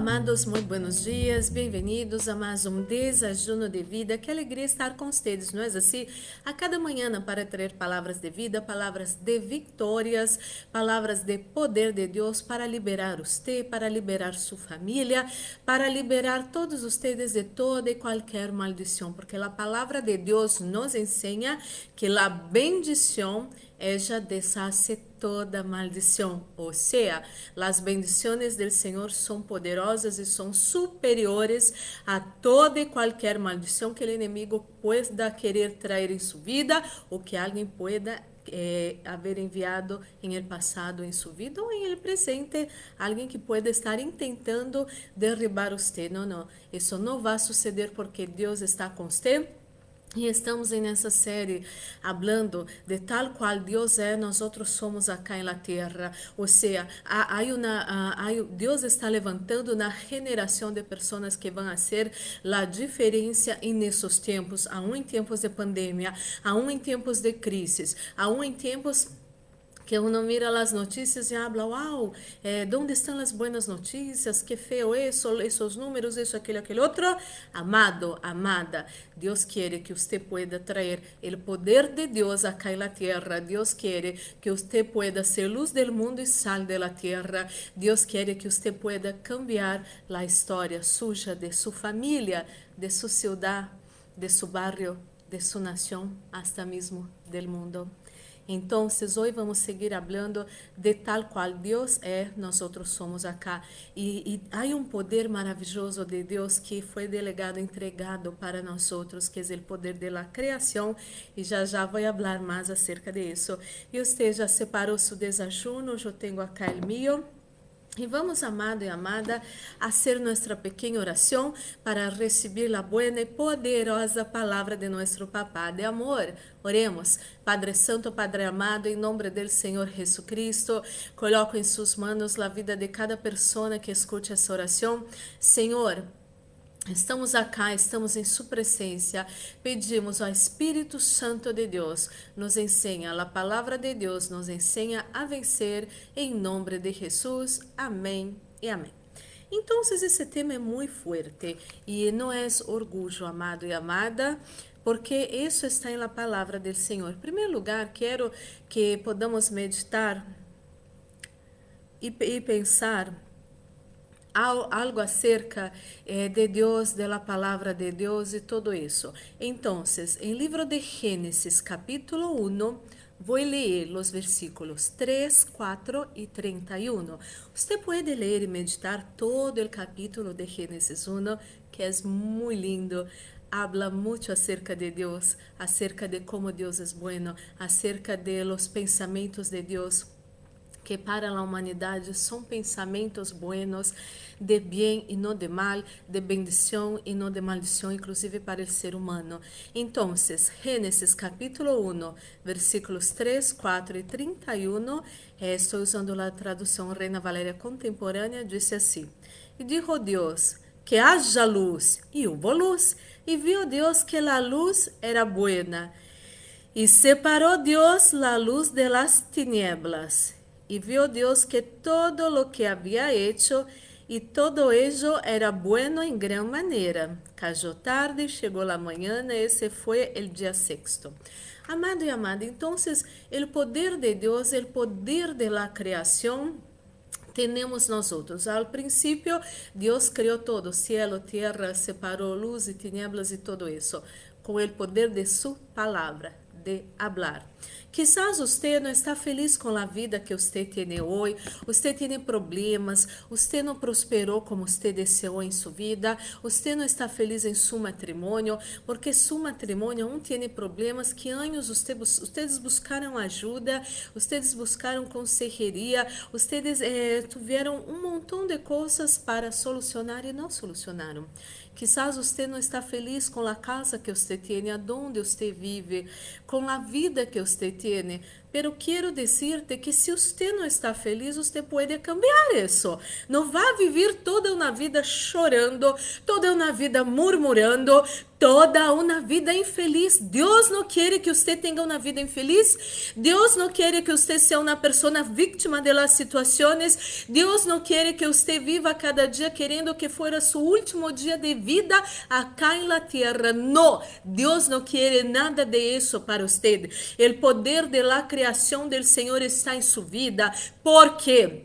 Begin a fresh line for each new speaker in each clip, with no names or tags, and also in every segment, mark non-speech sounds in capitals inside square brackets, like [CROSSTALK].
amados, muito buenos dias, bem-vindos a mais um desajuno de vida. Que alegria estar com vocês, não é assim? A cada manhã para trazer palavras de vida, palavras de vitórias, palavras de poder de Deus para liberar você, para liberar sua família, para liberar todos vocês de toda e qualquer maldição, porque a palavra de Deus nos ensina que a bendição ella deshace toda maldição. Ou seja, as bendições do Senhor são poderosas e são superiores a toda e qualquer maldição que o inimigo pueda querer trazer em sua vida ou que alguém pueda eh, haver enviado em el passado em sua vida ou em el presente, alguém que pueda estar intentando derribar você. Não, não, isso não vai suceder porque Deus está com você e estamos nessa série falando de tal qual Deus é, nós outros somos acá na terra. Ou seja, há, há uma, há, Deus está levantando na geração de pessoas que vão ser a diferença nesses tempos, aún em tempos de pandemia, aún em tempos de crises, aún em tempos que uno mira as notícias e habla, wow, eh, ¿dónde estão as buenas notícias? Que feo isso, esses números, isso, aquilo, aquele outro. Amado, amada, Deus quer que você pueda trazer o poder de Deus acá na terra. Deus quer que você pueda ser luz do mundo e sal da terra. Deus quer que você pueda cambiar a história suja de sua família, de sua cidade, de seu barrio, de sua nação, hasta mesmo do mundo. Então, hoje vamos seguir falando de tal qual Deus é, nós somos acá. E, há um poder maravilhoso de Deus que foi delegado, entregado para nós que é o poder da criação. E já já vou falar mais acerca disso. E você já separou seu desajuno, eu tenho acá o meu. E vamos, amado e amada, a ser nossa pequena oração para receber a boa e poderosa palavra de nosso Papá de amor. Oremos, Padre Santo, Padre amado, em nome do Senhor Jesus Cristo, coloco em suas mãos a vida de cada pessoa que escute essa oração. Senhor, Estamos acá, estamos em sua presença. Pedimos ao Espírito Santo de Deus, nos ensina a palavra de Deus, nos ensina a vencer em nome de Jesus. Amém e amém. Então, esse tema é muito forte e não é orgulho, amado e amada, porque isso está na palavra do Senhor. Em primeiro lugar, quero que podamos meditar e pensar algo acerca eh, de Deus, de la de Deus e todo isso. Então, em livro de Gênesis, capítulo 1, vou ler os versículos 3, 4 e 31. Você pode ler e meditar todo o capítulo de Gênesis 1, que é muito lindo habla muito acerca de Deus, acerca de como Deus é bueno, acerca de los pensamentos de Deus que para a humanidade são pensamentos buenos, de bem e não de mal, de bendição e não de maldição, inclusive para o ser humano. Então, Gênesis capítulo 1, versículos 3, 4 e 31, eh, estou usando a tradução Reina Valéria contemporânea, disse assim: E dijo Deus, que haja luz, e houve luz, e viu Deus que a luz era buena. E separou Deus a luz de las tinieblas e viu Deus que todo lo que havia hecho e todo ello era bueno em gran maneira. Cayó tarde, chegou a manhã, esse foi o dia sexto. Amado e amada, então, o poder de Deus, o poder de la criação, temos nós outros. Ao princípio, Deus criou todo, cielo, terra, separou luz e tinieblas e todo isso, com o poder de sua palavra, de hablar. Quizás você não está feliz com a vida que você tem hoje, você tem problemas, você não prosperou como você desejou em sua vida, você não está feliz em seu matrimônio, porque seu matrimônio um tem problemas que anos vocês buscaram ajuda, vocês buscaram consejeria, vocês eh, tiveram um montão de coisas para solucionar e não solucionaram. Quizás você não está feliz com a casa que você tem, aonde você vive, com a vida que você tem, Pero quero dizer-te que se você não está feliz, você pode cambiar isso. Não vá viver toda uma vida chorando, toda uma vida murmurando, toda uma vida infeliz. Deus não quer que você tenha uma vida infeliz. Deus não quer que você seja uma pessoa vítima das situações. Deus não quer que você viva cada dia querendo que fosse seu último dia de vida acá na terra. Não, Deus não quer nada de isso para você. O poder de la criação do Senhor está em sua vida. Por quê?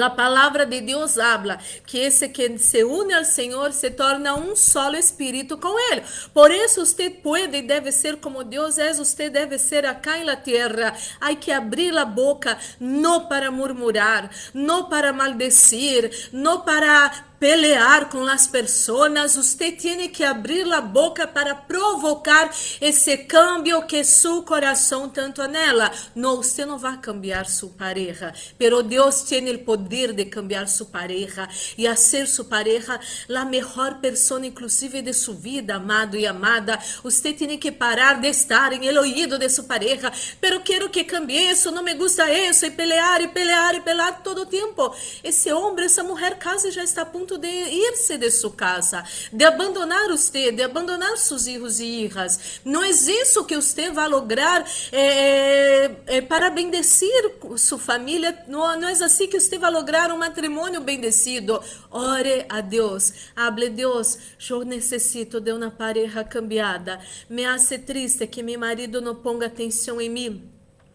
A palavra de Deus habla que esse que se une ao Senhor se torna um solo espírito com Ele. Por isso, você pode e deve ser como Deus é, você deve ser acá na terra. Há que abrir a boca, não para murmurar, não para maldecir, não para pelear com as pessoas, você tem que abrir a boca para provocar esse cambio que seu coração tanto anela. Não, você não vai cambiar sua pareja, pero Deus tem o poder de cambiar sua pareja e fazer sua pareja a melhor pessoa, inclusive de sua vida, amado e amada. Você tem que parar de estar em el de sua pareja, pero quero que cambie isso, não me gusta isso, e pelear, e pelear, e pelear todo o tempo. Esse homem, essa mulher, casa já está a ponto de irse de sua casa, de abandonar você, de abandonar seus filhos e hijas. Não é isso que você vai lograr é, é, para bendecir sua família. Não, não é assim que você vai lograr um matrimônio bendecido. Ore a Deus, hable Deus, eu necessito de uma pareja cambiada. Me hace triste que meu marido não ponga atenção em mim.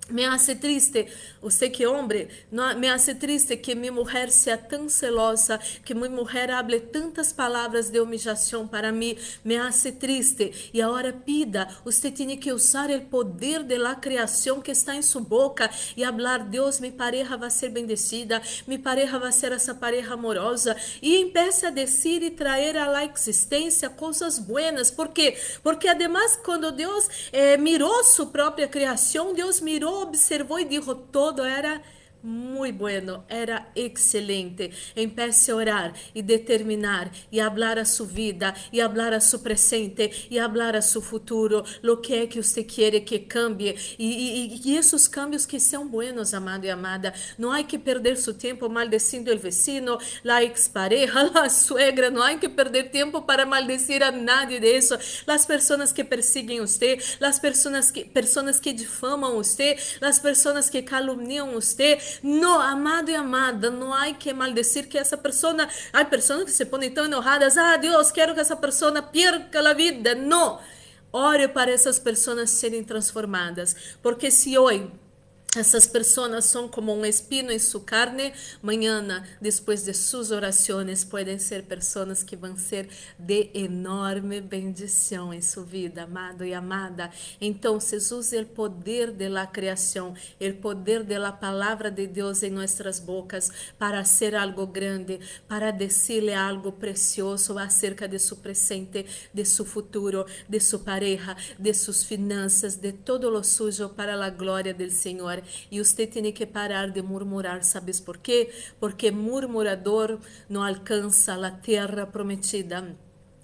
Me hace triste, você que homem, me hace triste que minha mulher seja tão celosa, que minha mulher hable tantas palavras de humillação para mim, me hace triste. E agora pida, você tem que usar o poder de la criação que está em sua boca e falar, Deus, minha pareja vai ser bendecida, minha pareja vai ser essa pareja amorosa e empiece a dizer e trazer à existência coisas buenas. Por quê? Porque además quando Deus eh, mirou sua própria criação, Deus mirou observou e todo era muy bueno, era excelente. Empece a orar e determinar e hablar a sua vida e hablar a seu presente e hablar a seu futuro, lo que é que você quer que cambie e, e, e esses cambios que são buenos, amado e amada. Não há que perder seu tempo maldecindo o vecino, la expareja, [LAUGHS] la suegra, não há que perder tempo para maldecir a nadie disso. As pessoas que perseguem você, as pessoas que, pessoas que difamam você, as pessoas que caluniam você, no, amado e amada, não há que maldecir que essa pessoa. Há pessoas que se põem tão enojadas. Ah, Deus, quero que essa pessoa perca a vida. Não. Ore para essas pessoas serem transformadas. Porque se hoje essas pessoas são como um espino em sua carne. Mañana, depois de suas orações, podem ser pessoas que vão ser de enorme bendição em sua vida, amado e amada. Então, use o poder de la criação, o poder de la palavra de Deus em nossas bocas para ser algo grande, para dizer algo precioso acerca de seu presente, de seu futuro, de sua pareja, de suas finanças, de todo lo suyo para a glória do Senhor. E você tem que parar de murmurar, sabes por quê? Porque murmurador não alcança a terra prometida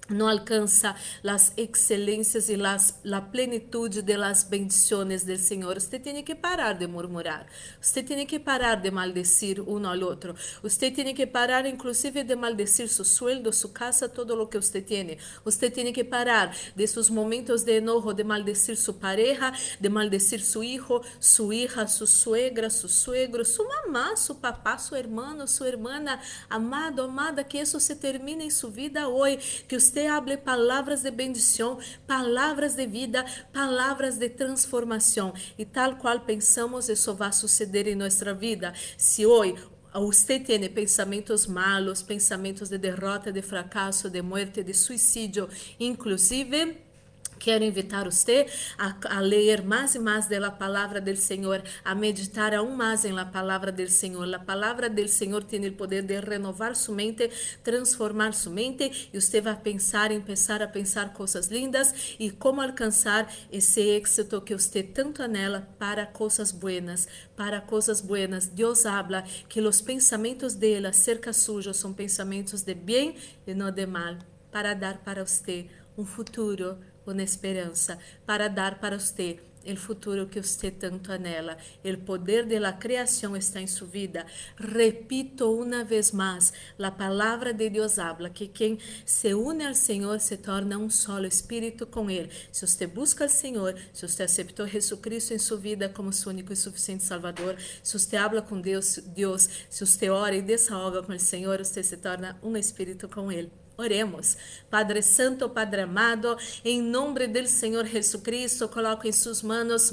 não alcança as excelências e las, a plenitude de las bendiciones del Senhor. Você tem que parar de murmurar. Você tem que parar de maldecir um ao outro. Você tem que parar, inclusive, de maldecir seu sueldo, sua casa, todo o que você tem. Você tem que parar de seus momentos de enojo, de maldecir sua pareja, de maldecir seu filho, sua hija, sua suegra, seu suegro, sua mamá, seu papá, seu irmão, sua irmã. Amado, amada, que isso se termine em sua vida hoje. Que você você hable palavras de bendição, palavras de vida, palavras de transformação. E tal qual pensamos, isso vai suceder em nossa vida. Se hoje você tem pensamentos malos, pensamentos de derrota, de fracasso, de morte, de suicídio, inclusive Quero invitar você a, a, ler mais e mais da palavra do Senhor, a meditar aún mais na palavra do Senhor. A palavra do Senhor tem o poder de renovar sua mente, transformar sua mente e você vai pensar, começar a pensar coisas lindas e como alcançar esse êxito que você tanto anela para coisas buenas, para coisas buenas. Deus habla que os pensamentos dele acerca sujo são pensamentos de bem e não de mal, para dar para você um futuro uma esperança para dar para você o futuro que você tanto anela. O poder da criação está em sua vida. Repito uma vez mais: a palavra de Deus habla que quem se une ao Senhor se torna um solo espírito com Ele. Se você busca o Senhor, se você aceitou Jesus em sua vida como seu único e suficiente Salvador, se você habla com Deus, Deus, se você ora e desahoga com o Senhor, você se torna um espírito com Ele. Oremos. Padre Santo, Padre amado, em nome do Senhor Jesus Cristo, coloco em suas mãos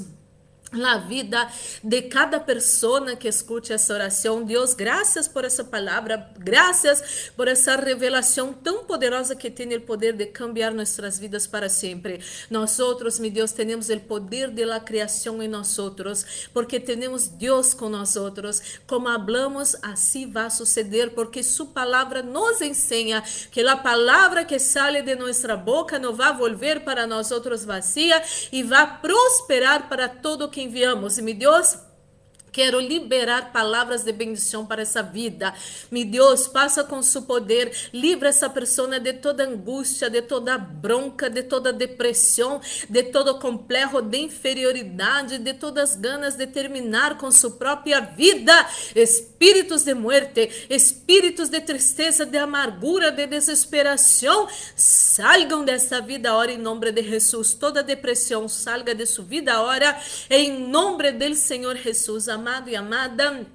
la vida de cada persona que escute essa oração. Deus, graças por essa palavra, graças por essa revelação tão poderosa que tem o poder de cambiar nossas vidas para sempre. Nós outros, meu Deus, temos o poder de la criação em nós outros, porque temos Deus com nós outros. Como hablamos, assim vai suceder, porque sua palavra nos ensina que a palavra que sale de nossa boca não vai volver para nós outros vazia e vai prosperar para todo que enviamos. E, meu Deus, Quero liberar palavras de bendição para essa vida. Meu Deus, passa com seu poder, livra essa pessoa de toda angústia, de toda bronca, de toda depressão, de todo complexo de inferioridade, de todas as ganas de terminar com sua própria vida. Espíritos de morte, espíritos de tristeza, de amargura, de desesperação, salgam dessa vida agora em nome de Jesus. Toda depressão salga de sua vida agora em nome do Senhor Jesus amado e amada,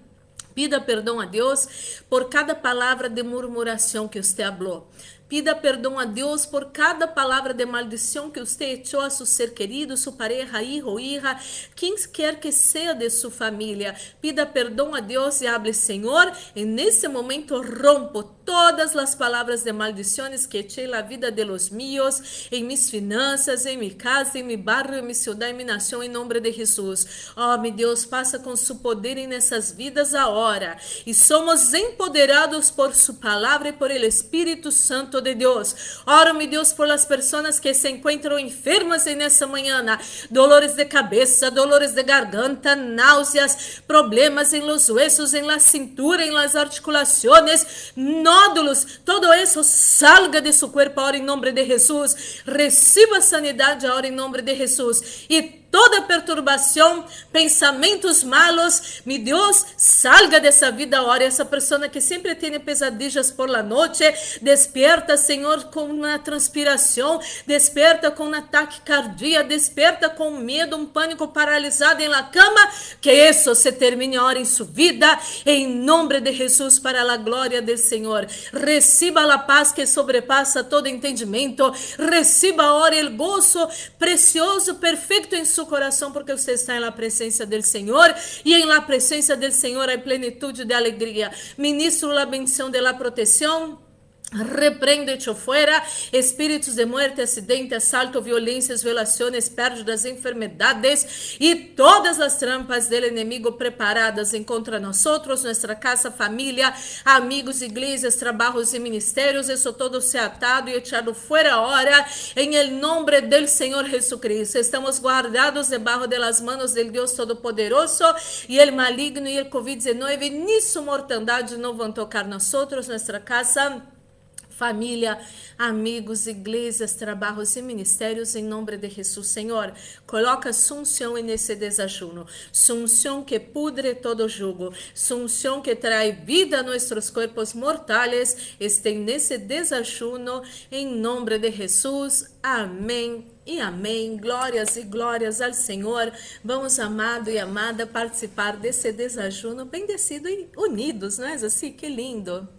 pida perdão a Deus por cada palavra de murmuração que você falou. Pida perdão a Deus por cada palavra de maldição que você echou a seu ser querido, sua pareja, hijo ou hija, quem quer que seja de sua família. Pida perdão a Deus e hable, Senhor, e nesse momento rompo todas as palavras de maldições que echei na vida de los míos, em mis finanças, em mi casa, em mi barrio, em mi ciudad, em mi nação, em nome de Jesus. Oh, meu Deus, passa com seu poder em nessas vidas agora. E somos empoderados por sua palavra e por el Espírito Santo de Deus. Oro, meu Deus, por las pessoas que se encontram enfermas nessa manhã, dolores de cabeça, dolores de garganta, náuseas, problemas em los huesos, em la cintura, em las articulações, nódulos, todo isso salga de seu corpo ahora em nome de Jesus. Receba sanidade ahora em nome de Jesus. E toda perturbação, pensamentos malos, meu Deus, salga dessa vida agora. Essa pessoa que sempre tem pesadillas por la noite, desperta, Senhor, com uma transpiração, desperta com um ataque cardíaco, desperta com medo, um pânico paralisado em la cama, que isso se termine agora em sua vida, em nome de Jesus, para a glória do Senhor. Receba a paz que sobrepassa todo entendimento, receba agora o gozo precioso, perfeito em seu coração, porque você está na presença do Senhor e em la presença do Senhor há plenitude de alegria. Ministro la bendição de la proteção Repreendo hecho fuera espíritos de muerte, acidente, asalto, violências, violações, pérdidas, enfermedades e todas as trampas do inimigo preparadas contra nós nossa casa, família, amigos, igrejas, trabalhos e ministérios. Isso todo se atado e echado fora hora em el do Senhor Jesucristo. Estamos guardados debaixo de las manos Deus Todo-Poderoso e el maligno e el Covid-19 ni su mortandade não vão tocar nós nossa casa família, amigos, igrejas, trabalhos e ministérios em nome de Jesus, Senhor. Coloca sunção nesse desajuno, sunção que pudre todo jugo, sunção que traz vida a nossos corpos mortais, estem nesse desajuno em nome de Jesus. Amém e amém. Glórias e glórias ao Senhor. Vamos, amado e amada, participar desse desajuno bendecido e unidos, não é assim? Que lindo.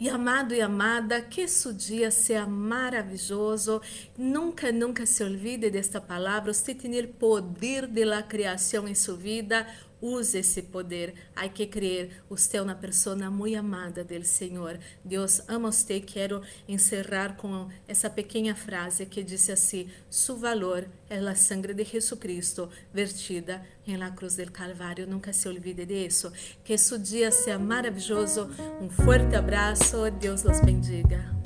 E amado e amada, que esse dia seja maravilhoso. Nunca, nunca se olvide desta palavra. Você tem o poder da criação em sua vida. Use esse poder. Há que crer. Você é uma pessoa muito amada do Senhor. Deus ama você. Quero encerrar com essa pequena frase que diz assim: Su valor é a sangre de Jesucristo vertida em la cruz del Calvário. Nunca se olvide disso. Que esse dia seja maravilhoso. Um forte abraço. Deus los bendiga.